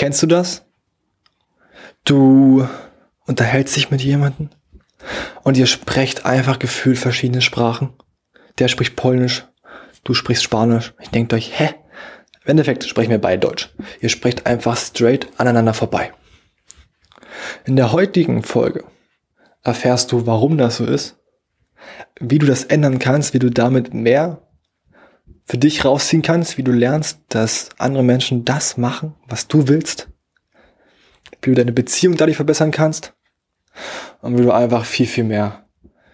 Kennst du das? Du unterhältst dich mit jemandem und ihr sprecht einfach gefühlt verschiedene Sprachen. Der spricht Polnisch, du sprichst Spanisch. Ich denke euch, hä? Im Endeffekt sprechen wir beide Deutsch. Ihr sprecht einfach straight aneinander vorbei. In der heutigen Folge erfährst du, warum das so ist, wie du das ändern kannst, wie du damit mehr für dich rausziehen kannst, wie du lernst, dass andere Menschen das machen, was du willst, wie du deine Beziehung dadurch verbessern kannst und wie du einfach viel, viel mehr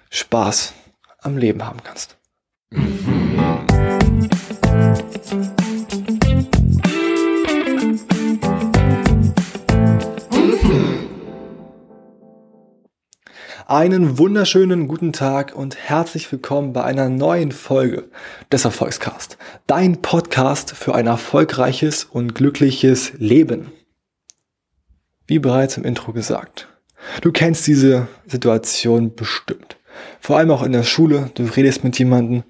Spaß am Leben haben kannst. Einen wunderschönen guten Tag und herzlich willkommen bei einer neuen Folge des Erfolgscast. Dein Podcast für ein erfolgreiches und glückliches Leben. Wie bereits im Intro gesagt. Du kennst diese Situation bestimmt. Vor allem auch in der Schule. Du redest mit jemandem,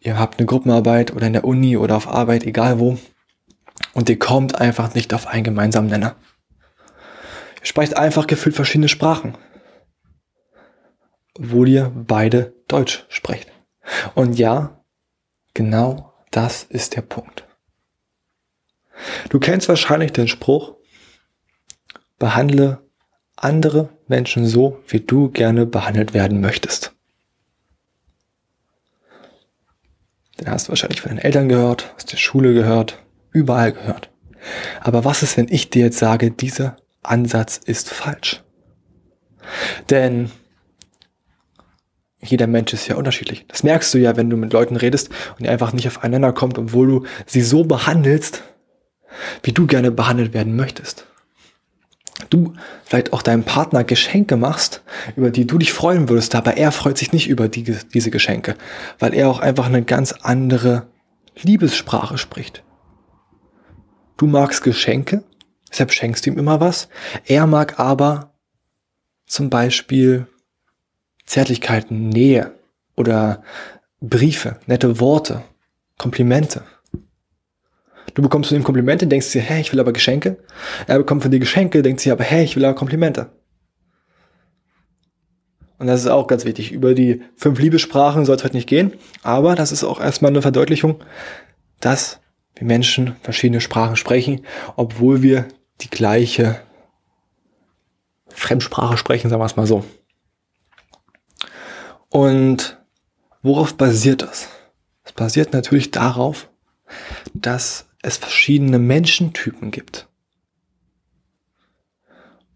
ihr habt eine Gruppenarbeit oder in der Uni oder auf Arbeit, egal wo. Und ihr kommt einfach nicht auf einen gemeinsamen Nenner. Ihr sprecht einfach gefühlt verschiedene Sprachen obwohl ihr beide Deutsch sprecht. Und ja, genau das ist der Punkt. Du kennst wahrscheinlich den Spruch, behandle andere Menschen so, wie du gerne behandelt werden möchtest. Den hast du wahrscheinlich von deinen Eltern gehört, aus der Schule gehört, überall gehört. Aber was ist, wenn ich dir jetzt sage, dieser Ansatz ist falsch? Denn jeder Mensch ist ja unterschiedlich. Das merkst du ja, wenn du mit Leuten redest und die einfach nicht aufeinander kommt, obwohl du sie so behandelst, wie du gerne behandelt werden möchtest. Du vielleicht auch deinem Partner Geschenke machst, über die du dich freuen würdest, aber er freut sich nicht über die, diese Geschenke, weil er auch einfach eine ganz andere Liebessprache spricht. Du magst Geschenke, deshalb schenkst du ihm immer was. Er mag aber zum Beispiel Zärtlichkeiten, Nähe oder Briefe, nette Worte, Komplimente. Du bekommst von ihm Komplimente, denkst dir, hey, ich will aber Geschenke. Er bekommt von dir Geschenke, denkt sich aber, hey, ich will aber Komplimente. Und das ist auch ganz wichtig. Über die fünf Liebessprachen soll es heute nicht gehen, aber das ist auch erstmal eine Verdeutlichung, dass wir Menschen verschiedene Sprachen sprechen, obwohl wir die gleiche Fremdsprache sprechen, sagen wir es mal so. Und worauf basiert das? Es basiert natürlich darauf, dass es verschiedene Menschentypen gibt.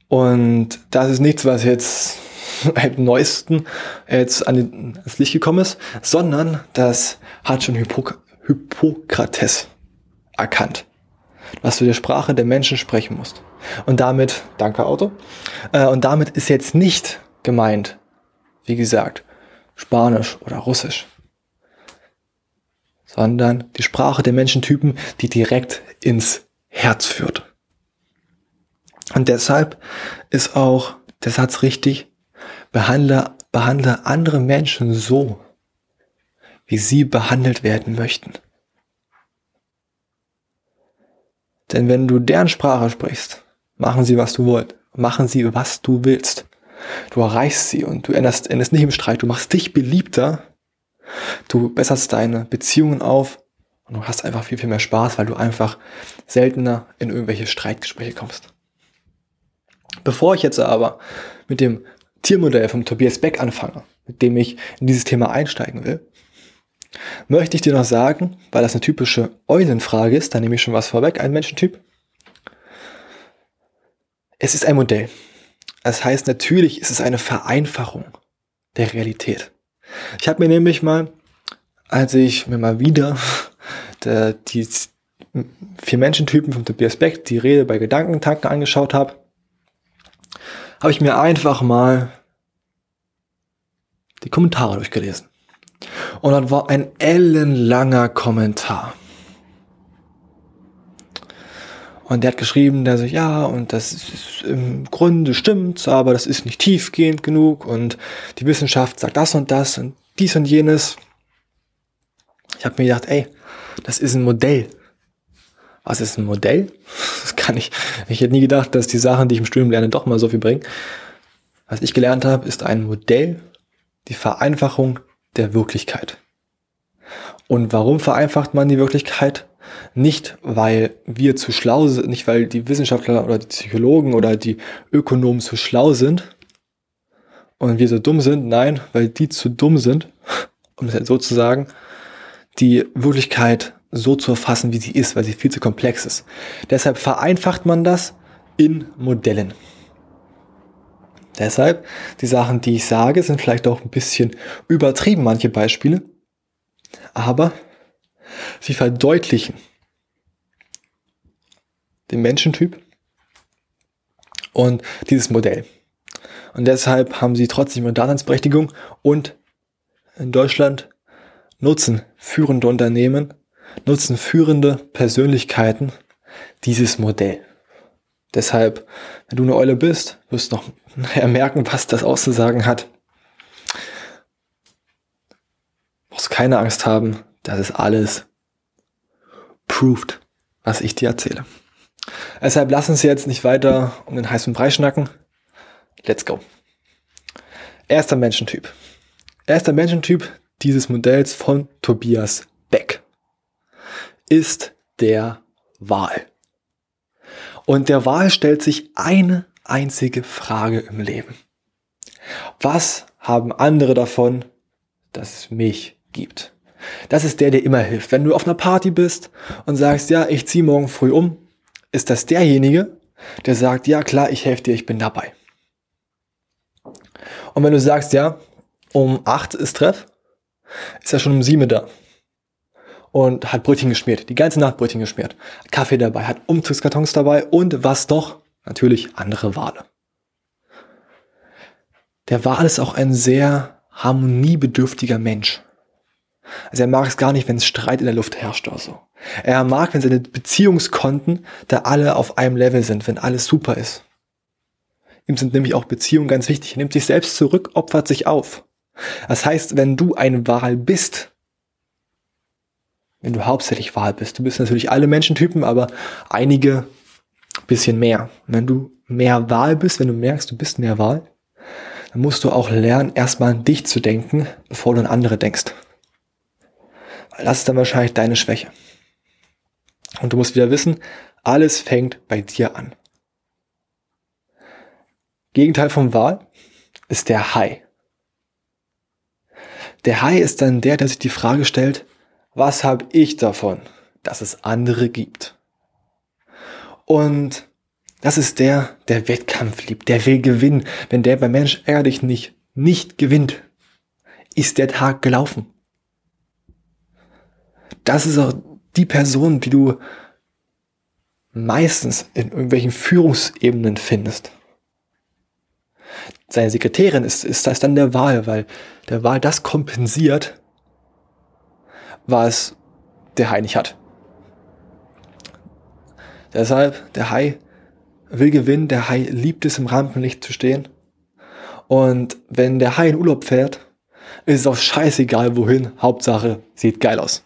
Und das ist nichts, was jetzt am neuesten jetzt an das Licht gekommen ist, sondern das hat schon Hippok Hippokrates erkannt, was du der Sprache der Menschen sprechen musst. Und damit, danke Auto, äh, und damit ist jetzt nicht gemeint, wie gesagt, Spanisch oder Russisch, sondern die Sprache der Menschentypen, die direkt ins Herz führt. Und deshalb ist auch der Satz richtig, behandle, behandle andere Menschen so, wie sie behandelt werden möchten. Denn wenn du deren Sprache sprichst, machen sie, was du wollt. Machen sie, was du willst. Du erreichst sie und du änderst, änderst nicht im Streit. Du machst dich beliebter. Du besserst deine Beziehungen auf und du hast einfach viel, viel mehr Spaß, weil du einfach seltener in irgendwelche Streitgespräche kommst. Bevor ich jetzt aber mit dem Tiermodell vom Tobias Beck anfange, mit dem ich in dieses Thema einsteigen will, möchte ich dir noch sagen, weil das eine typische Eulenfrage ist, da nehme ich schon was vorweg, ein Menschentyp. Es ist ein Modell. Das heißt, natürlich ist es eine Vereinfachung der Realität. Ich habe mir nämlich mal, als ich mir mal wieder der, die vier Menschentypen von Tobias Beck, die Rede bei Gedankentanken angeschaut habe, habe ich mir einfach mal die Kommentare durchgelesen. Und dann war ein ellenlanger Kommentar. Und der hat geschrieben, der so, ja, und das ist im Grunde stimmt, aber das ist nicht tiefgehend genug und die Wissenschaft sagt das und das und dies und jenes. Ich habe mir gedacht, ey, das ist ein Modell, Was ist ein Modell? Das kann ich. Ich hätte nie gedacht, dass die Sachen, die ich im Studium lerne, doch mal so viel bringen. Was ich gelernt habe, ist ein Modell, die Vereinfachung der Wirklichkeit. Und warum vereinfacht man die Wirklichkeit? Nicht, weil wir zu schlau sind, nicht weil die Wissenschaftler oder die Psychologen oder die Ökonomen zu schlau sind und wir so dumm sind, nein, weil die zu dumm sind, um es so zu sagen, die Wirklichkeit so zu erfassen, wie sie ist, weil sie viel zu komplex ist. Deshalb vereinfacht man das in Modellen. Deshalb, die Sachen, die ich sage, sind vielleicht auch ein bisschen übertrieben, manche Beispiele, aber sie verdeutlichen den Menschentyp und dieses Modell. Und deshalb haben sie trotzdem eine Daseinsberechtigung und in Deutschland nutzen führende Unternehmen, nutzen führende Persönlichkeiten dieses Modell. Deshalb, wenn du eine Eule bist, wirst du noch merken, was das auszusagen hat. Du musst keine Angst haben, das ist alles proved, was ich dir erzähle. Deshalb lass uns jetzt nicht weiter um den heißen Brei schnacken. Let's go. Erster Menschentyp. Erster Menschentyp dieses Modells von Tobias Beck ist der Wahl. Und der Wahl stellt sich eine einzige Frage im Leben. Was haben andere davon, dass es mich gibt? Das ist der, der immer hilft. Wenn du auf einer Party bist und sagst, ja, ich ziehe morgen früh um, ist das derjenige, der sagt, ja klar, ich helfe dir, ich bin dabei. Und wenn du sagst, ja, um acht ist Treff, ist er schon um sieben da. Und hat Brötchen geschmiert, die ganze Nacht Brötchen geschmiert. Kaffee dabei, hat Umzugskartons dabei und was doch? Natürlich andere Wale. Der Wal ist auch ein sehr harmoniebedürftiger Mensch. Also er mag es gar nicht, wenn es Streit in der Luft herrscht oder so. Er mag, wenn seine Beziehungskonten da alle auf einem Level sind, wenn alles super ist. Ihm sind nämlich auch Beziehungen ganz wichtig. Er nimmt sich selbst zurück, opfert sich auf. Das heißt, wenn du ein Wahl bist, wenn du hauptsächlich Wahl bist, du bist natürlich alle Menschentypen, aber einige bisschen mehr. Wenn du mehr Wahl bist, wenn du merkst, du bist mehr Wahl, dann musst du auch lernen, erstmal an dich zu denken, bevor du an andere denkst. Das ist dann wahrscheinlich deine Schwäche. Und du musst wieder wissen, alles fängt bei dir an. Gegenteil vom Wahl ist der Hai. Der Hai ist dann der, der sich die Frage stellt, was habe ich davon, dass es andere gibt? Und das ist der, der Wettkampf liebt, der will gewinnen. Wenn der beim Mensch ärger nicht, nicht gewinnt, ist der Tag gelaufen. Das ist auch die Person, die du meistens in irgendwelchen Führungsebenen findest. Seine Sekretärin ist, ist das dann der Wahl, weil der Wahl das kompensiert, was der Hai nicht hat. Deshalb, der Hai will gewinnen, der Hai liebt es im Rampenlicht zu stehen. Und wenn der Hai in Urlaub fährt, ist es auch scheißegal wohin, Hauptsache sieht geil aus.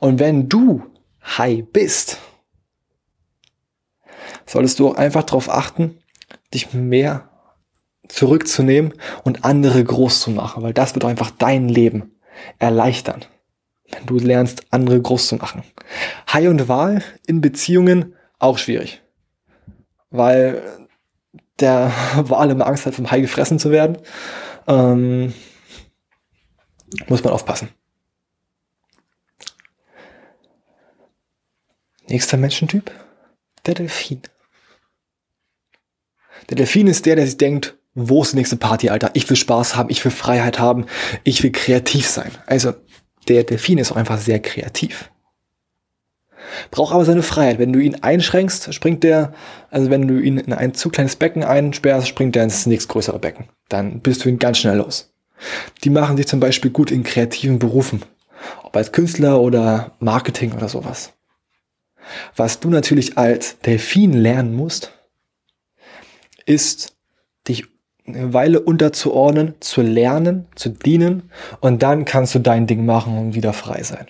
Und wenn du Hai bist, solltest du auch einfach darauf achten, dich mehr zurückzunehmen und andere groß zu machen, weil das wird einfach dein Leben erleichtern, wenn du lernst, andere groß zu machen. Hai und Wahl in Beziehungen auch schwierig, weil der Wal immer Angst hat, vom Hai gefressen zu werden. Ähm, muss man aufpassen. Nächster Menschentyp, der Delfin. Der Delfin ist der, der sich denkt, wo ist die nächste Party, Alter? Ich will Spaß haben, ich will Freiheit haben, ich will kreativ sein. Also, der Delfin ist auch einfach sehr kreativ. Braucht aber seine Freiheit. Wenn du ihn einschränkst, springt der, also wenn du ihn in ein zu kleines Becken einsperrst, springt der ins nächstgrößere Becken. Dann bist du ihn ganz schnell los. Die machen sich zum Beispiel gut in kreativen Berufen. Ob als Künstler oder Marketing oder sowas. Was du natürlich als Delfin lernen musst, ist, dich eine Weile unterzuordnen, zu lernen, zu dienen und dann kannst du dein Ding machen und wieder frei sein.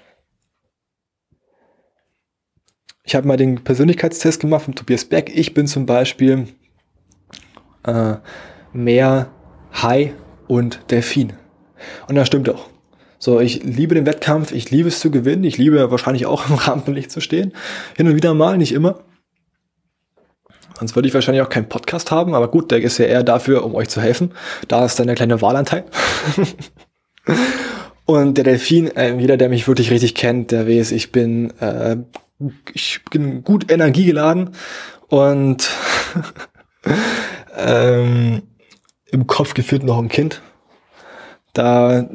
ich habe mal den Persönlichkeitstest gemacht von Tobias Beck. Ich bin zum Beispiel äh, mehr Hai und Delfin. Und das stimmt auch. So, ich liebe den Wettkampf, ich liebe es zu gewinnen, ich liebe wahrscheinlich auch im Rampenlicht zu stehen. Hin und wieder mal, nicht immer. Sonst würde ich wahrscheinlich auch keinen Podcast haben, aber gut, der ist ja eher dafür, um euch zu helfen. Da ist dann der kleine Wahlanteil. und der Delfin, äh, jeder, der mich wirklich richtig kennt, der weiß, ich bin äh, ich bin gut energiegeladen und ähm, im Kopf gefühlt noch ein Kind. Da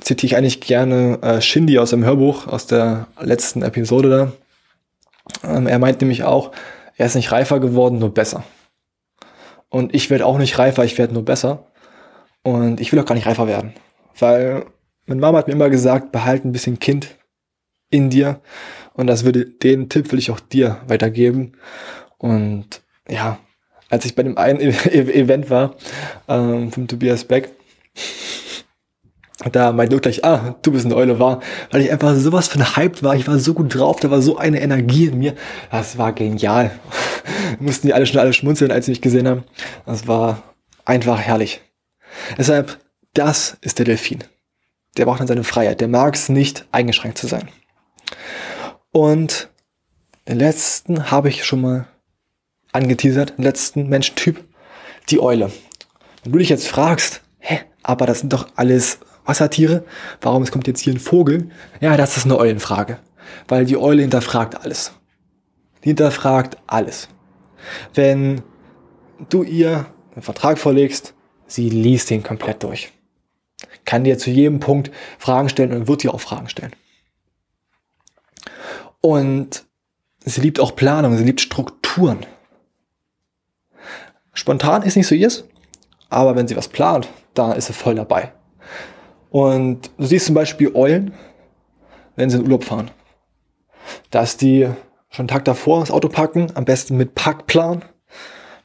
zitiere ich eigentlich gerne äh, Shindy aus dem Hörbuch, aus der letzten Episode da. Ähm, er meint nämlich auch, er ist nicht reifer geworden, nur besser. Und ich werde auch nicht reifer, ich werde nur besser. Und ich will auch gar nicht reifer werden. Weil meine Mama hat mir immer gesagt, behalte ein bisschen Kind in dir. Und das würde, den Tipp will ich auch dir weitergeben. Und ja, als ich bei dem einen Event war, ähm, vom Tobias Beck, da meinte gleich, ah, du bist eine Eule, war, weil ich einfach sowas von hyped war, ich war so gut drauf, da war so eine Energie in mir, das war genial. Mussten die alle schon alle schmunzeln, als sie mich gesehen haben. Das war einfach herrlich. Deshalb, das ist der Delfin. Der braucht dann seine Freiheit, der mag es nicht, eingeschränkt zu sein. Und den letzten habe ich schon mal angeteasert, den letzten Menschentyp, die Eule. Wenn du dich jetzt fragst, hä, aber das sind doch alles Wassertiere, warum es kommt jetzt hier ein Vogel? Ja, das ist eine Eulenfrage, weil die Eule hinterfragt alles. Die hinterfragt alles. Wenn du ihr einen Vertrag vorlegst, sie liest den komplett durch. Kann dir zu jedem Punkt Fragen stellen und wird dir auch Fragen stellen. Und sie liebt auch Planung, sie liebt Strukturen. Spontan ist nicht so ihrs, aber wenn sie was plant, da ist sie voll dabei. Und du siehst zum Beispiel Eulen, wenn sie in Urlaub fahren. Dass die schon einen Tag davor das Auto packen, am besten mit Packplan.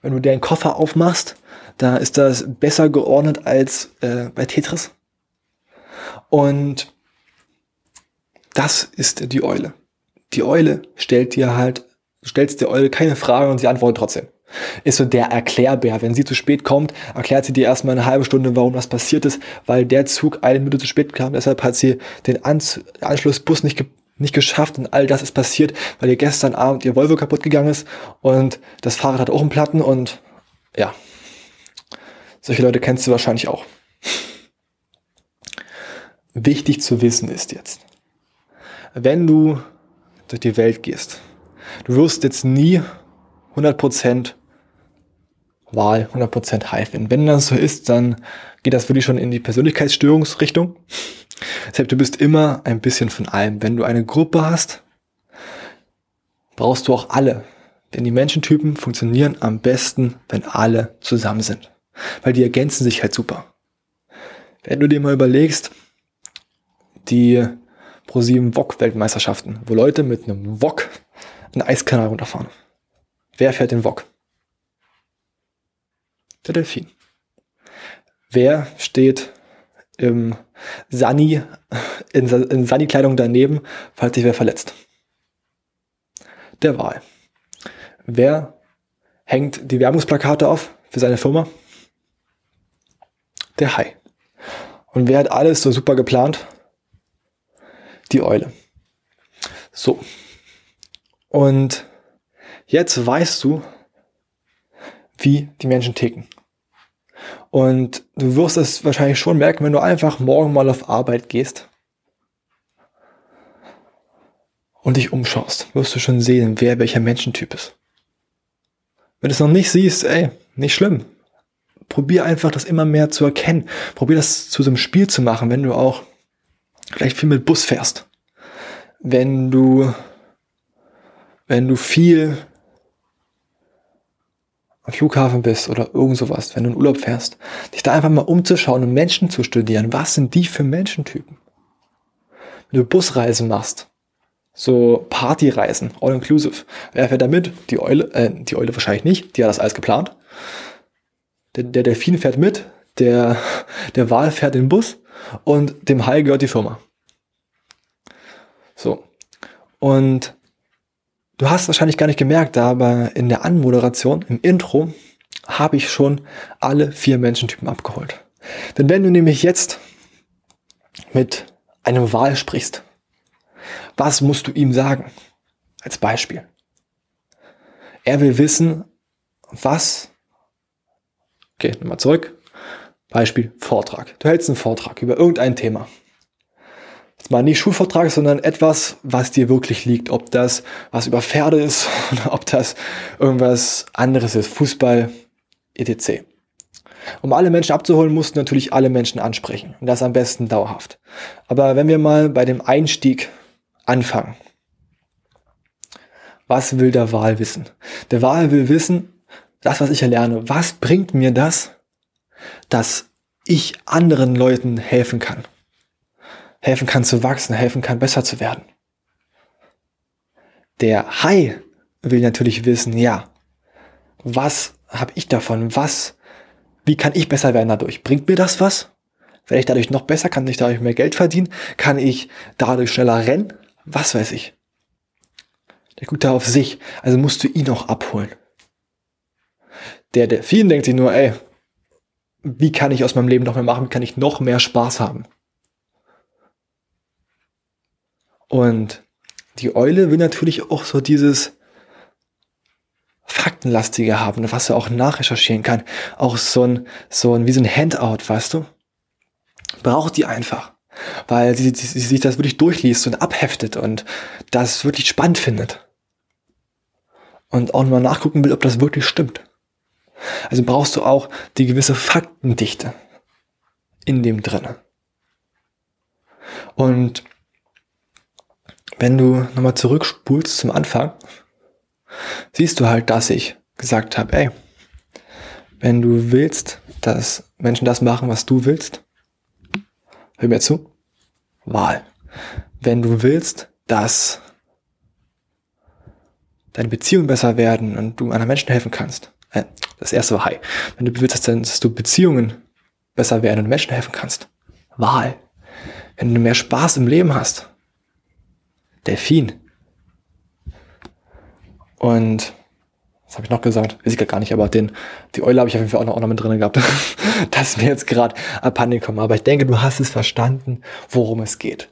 Wenn du den Koffer aufmachst, da ist das besser geordnet als äh, bei Tetris. Und das ist die Eule die Eule stellt dir halt, du stellst der Eule keine Frage und sie antwortet trotzdem. Ist so der Erklärbär. Wenn sie zu spät kommt, erklärt sie dir erstmal eine halbe Stunde, warum das passiert ist, weil der Zug eine Minute zu spät kam. Deshalb hat sie den Anschlussbus nicht, ge nicht geschafft und all das ist passiert, weil ihr gestern Abend ihr Volvo kaputt gegangen ist und das Fahrrad hat auch einen Platten und ja. Solche Leute kennst du wahrscheinlich auch. Wichtig zu wissen ist jetzt, wenn du durch die Welt gehst. Du wirst jetzt nie 100% Wahl, 100% High finden. Wenn das so ist, dann geht das wirklich schon in die Persönlichkeitsstörungsrichtung. Deshalb, du bist immer ein bisschen von allem. Wenn du eine Gruppe hast, brauchst du auch alle. Denn die Menschentypen funktionieren am besten, wenn alle zusammen sind. Weil die ergänzen sich halt super. Wenn du dir mal überlegst, die Pro7 Wok-Weltmeisterschaften, wo Leute mit einem Wok einen Eiskanal runterfahren. Wer fährt den Wok? Der Delfin. Wer steht im Sani, in, in Sani-Kleidung daneben, falls sich wer verletzt? Der Wal. Wer hängt die Werbungsplakate auf für seine Firma? Der Hai. Und wer hat alles so super geplant? die Eule. So. Und jetzt weißt du, wie die Menschen ticken. Und du wirst es wahrscheinlich schon merken, wenn du einfach morgen mal auf Arbeit gehst und dich umschaust, wirst du schon sehen, wer welcher Menschentyp ist. Wenn du es noch nicht siehst, ey, nicht schlimm. Probier einfach das immer mehr zu erkennen. Probier das zu so einem Spiel zu machen, wenn du auch vielleicht viel mit Bus fährst. Wenn du, wenn du viel am Flughafen bist oder irgend sowas, wenn du in Urlaub fährst, dich da einfach mal umzuschauen und Menschen zu studieren. Was sind die für Menschentypen? Wenn du Busreisen machst, so Partyreisen, all inclusive, wer fährt da mit? Die Eule, äh, die Eule wahrscheinlich nicht, die hat das alles geplant. Der, der Delfin fährt mit, der, der Wal fährt den Bus und dem Hai gehört die Firma. So. Und Du hast wahrscheinlich gar nicht gemerkt, aber in der Anmoderation, im Intro, habe ich schon alle vier Menschentypen abgeholt. Denn wenn du nämlich jetzt mit einem Wahl sprichst, was musst du ihm sagen? Als Beispiel. Er will wissen, was. Okay, nochmal zurück. Beispiel Vortrag. Du hältst einen Vortrag über irgendein Thema. Jetzt mal nicht Schulvortrag, sondern etwas, was dir wirklich liegt. Ob das was über Pferde ist oder ob das irgendwas anderes ist. Fußball, etc. Um alle Menschen abzuholen, mussten natürlich alle Menschen ansprechen. Und das am besten dauerhaft. Aber wenn wir mal bei dem Einstieg anfangen. Was will der Wahl wissen? Der Wahl will wissen, das, was ich erlerne, was bringt mir das, dass ich anderen Leuten helfen kann? Helfen kann zu wachsen, helfen kann besser zu werden. Der Hai will natürlich wissen, ja, was habe ich davon? Was, wie kann ich besser werden dadurch? Bringt mir das was? Werde ich dadurch noch besser? Kann ich dadurch mehr Geld verdienen? Kann ich dadurch schneller rennen? Was weiß ich. Der guckt da auf sich, also musst du ihn auch abholen. Der Delfin denkt sich nur, ey, wie kann ich aus meinem Leben noch mehr machen? Wie kann ich noch mehr Spaß haben? Und die Eule will natürlich auch so dieses Faktenlastige haben, was er auch nachrecherchieren kann. Auch so ein, so ein, wie so ein Handout, weißt du? Braucht die einfach. Weil sie, sie, sie sich das wirklich durchliest und abheftet und das wirklich spannend findet. Und auch mal nachgucken will, ob das wirklich stimmt. Also brauchst du auch die gewisse Faktendichte in dem drinne. Und wenn du nochmal zurückspulst zum Anfang, siehst du halt, dass ich gesagt habe, ey, wenn du willst, dass Menschen das machen, was du willst, hör mir zu, Wahl. Wenn du willst, dass deine Beziehungen besser werden und du anderen Menschen helfen kannst, äh, das erste war Hi. Wenn du willst, dass du Beziehungen besser werden und Menschen helfen kannst, Wahl. Wenn du mehr Spaß im Leben hast, Delfin. Und was habe ich noch gesagt? Weiß ich gar nicht, aber den, die Eule habe ich auf jeden Fall auch noch, auch noch mit drin gehabt. das ist mir jetzt gerade abhanden gekommen. Aber ich denke, du hast es verstanden, worum es geht.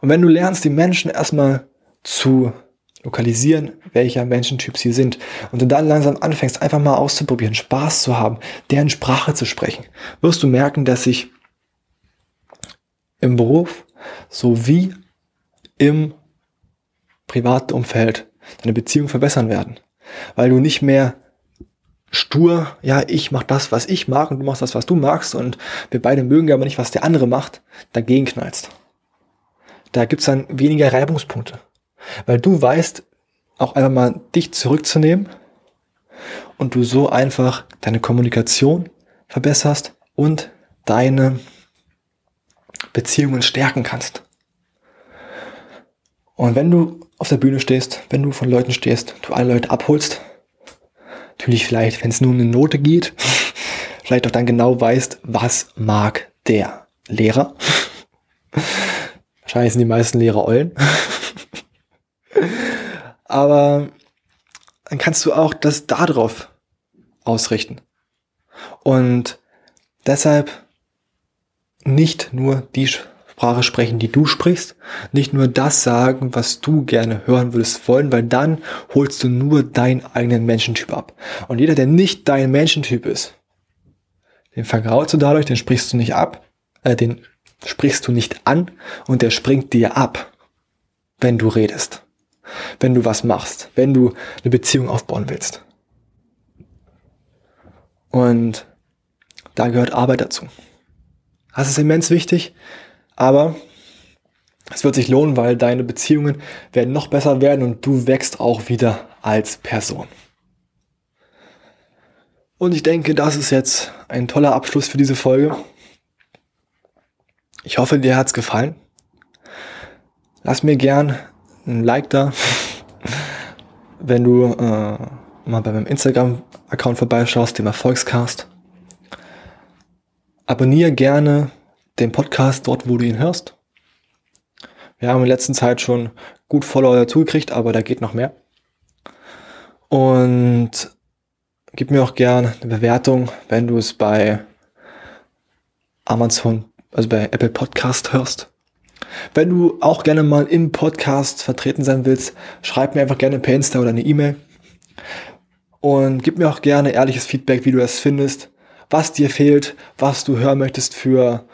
Und wenn du lernst, die Menschen erstmal zu lokalisieren, welcher Menschentyp sie sind, und du dann langsam anfängst, einfach mal auszuprobieren, Spaß zu haben, deren Sprache zu sprechen, wirst du merken, dass sich im Beruf sowie im privaten Umfeld deine Beziehung verbessern werden. Weil du nicht mehr stur, ja, ich mach das, was ich mag und du machst das, was du magst und wir beide mögen aber nicht, was der andere macht, dagegen knallst. Da gibt's dann weniger Reibungspunkte. Weil du weißt, auch einfach mal dich zurückzunehmen und du so einfach deine Kommunikation verbesserst und deine Beziehungen stärken kannst. Und wenn du auf der Bühne stehst, wenn du von Leuten stehst, du alle Leute abholst, natürlich vielleicht, wenn es nur um eine Note geht, vielleicht auch dann genau weißt, was mag der Lehrer. Wahrscheinlich sind die meisten Lehrer Eulen. Aber dann kannst du auch das darauf ausrichten. Und deshalb nicht nur die Sprache sprechen, die du sprichst, nicht nur das sagen, was du gerne hören würdest wollen, weil dann holst du nur deinen eigenen Menschentyp ab. Und jeder, der nicht dein Menschentyp ist, den vergraulst du dadurch, den sprichst du nicht ab, äh, den sprichst du nicht an und der springt dir ab, wenn du redest, wenn du was machst, wenn du eine Beziehung aufbauen willst. Und da gehört Arbeit dazu. Das ist immens wichtig, aber es wird sich lohnen, weil deine Beziehungen werden noch besser werden und du wächst auch wieder als Person. Und ich denke, das ist jetzt ein toller Abschluss für diese Folge. Ich hoffe, dir hat's gefallen. Lass mir gern ein Like da, wenn du äh, mal bei meinem Instagram-Account vorbeischaust, dem Erfolgscast. Abonniere gerne den Podcast dort, wo du ihn hörst. Wir haben in letzter Zeit schon gut Follower dazugekriegt, aber da geht noch mehr. Und gib mir auch gerne eine Bewertung, wenn du es bei Amazon, also bei Apple Podcast hörst. Wenn du auch gerne mal im Podcast vertreten sein willst, schreib mir einfach gerne per Insta oder eine E-Mail. Und gib mir auch gerne ehrliches Feedback, wie du es findest, was dir fehlt, was du hören möchtest für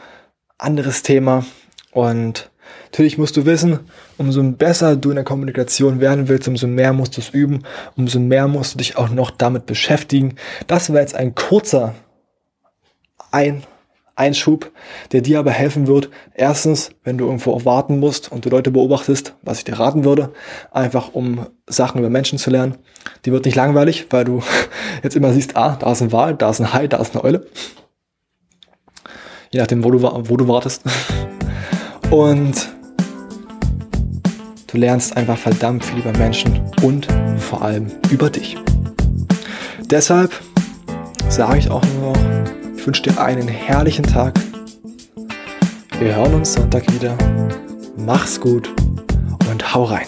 anderes Thema. Und natürlich musst du wissen, umso besser du in der Kommunikation werden willst, umso mehr musst du es üben, umso mehr musst du dich auch noch damit beschäftigen. Das wäre jetzt ein kurzer ein Einschub, der dir aber helfen wird. Erstens, wenn du irgendwo warten musst und du Leute beobachtest, was ich dir raten würde, einfach um Sachen über Menschen zu lernen. Die wird nicht langweilig, weil du jetzt immer siehst, ah, da ist ein Wal, da ist ein Hai, da ist eine Eule. Je nachdem, wo du, wo du wartest. Und du lernst einfach verdammt viel über Menschen und vor allem über dich. Deshalb sage ich auch nur noch, ich wünsche dir einen herrlichen Tag. Wir hören uns Sonntag wieder. Mach's gut und hau rein.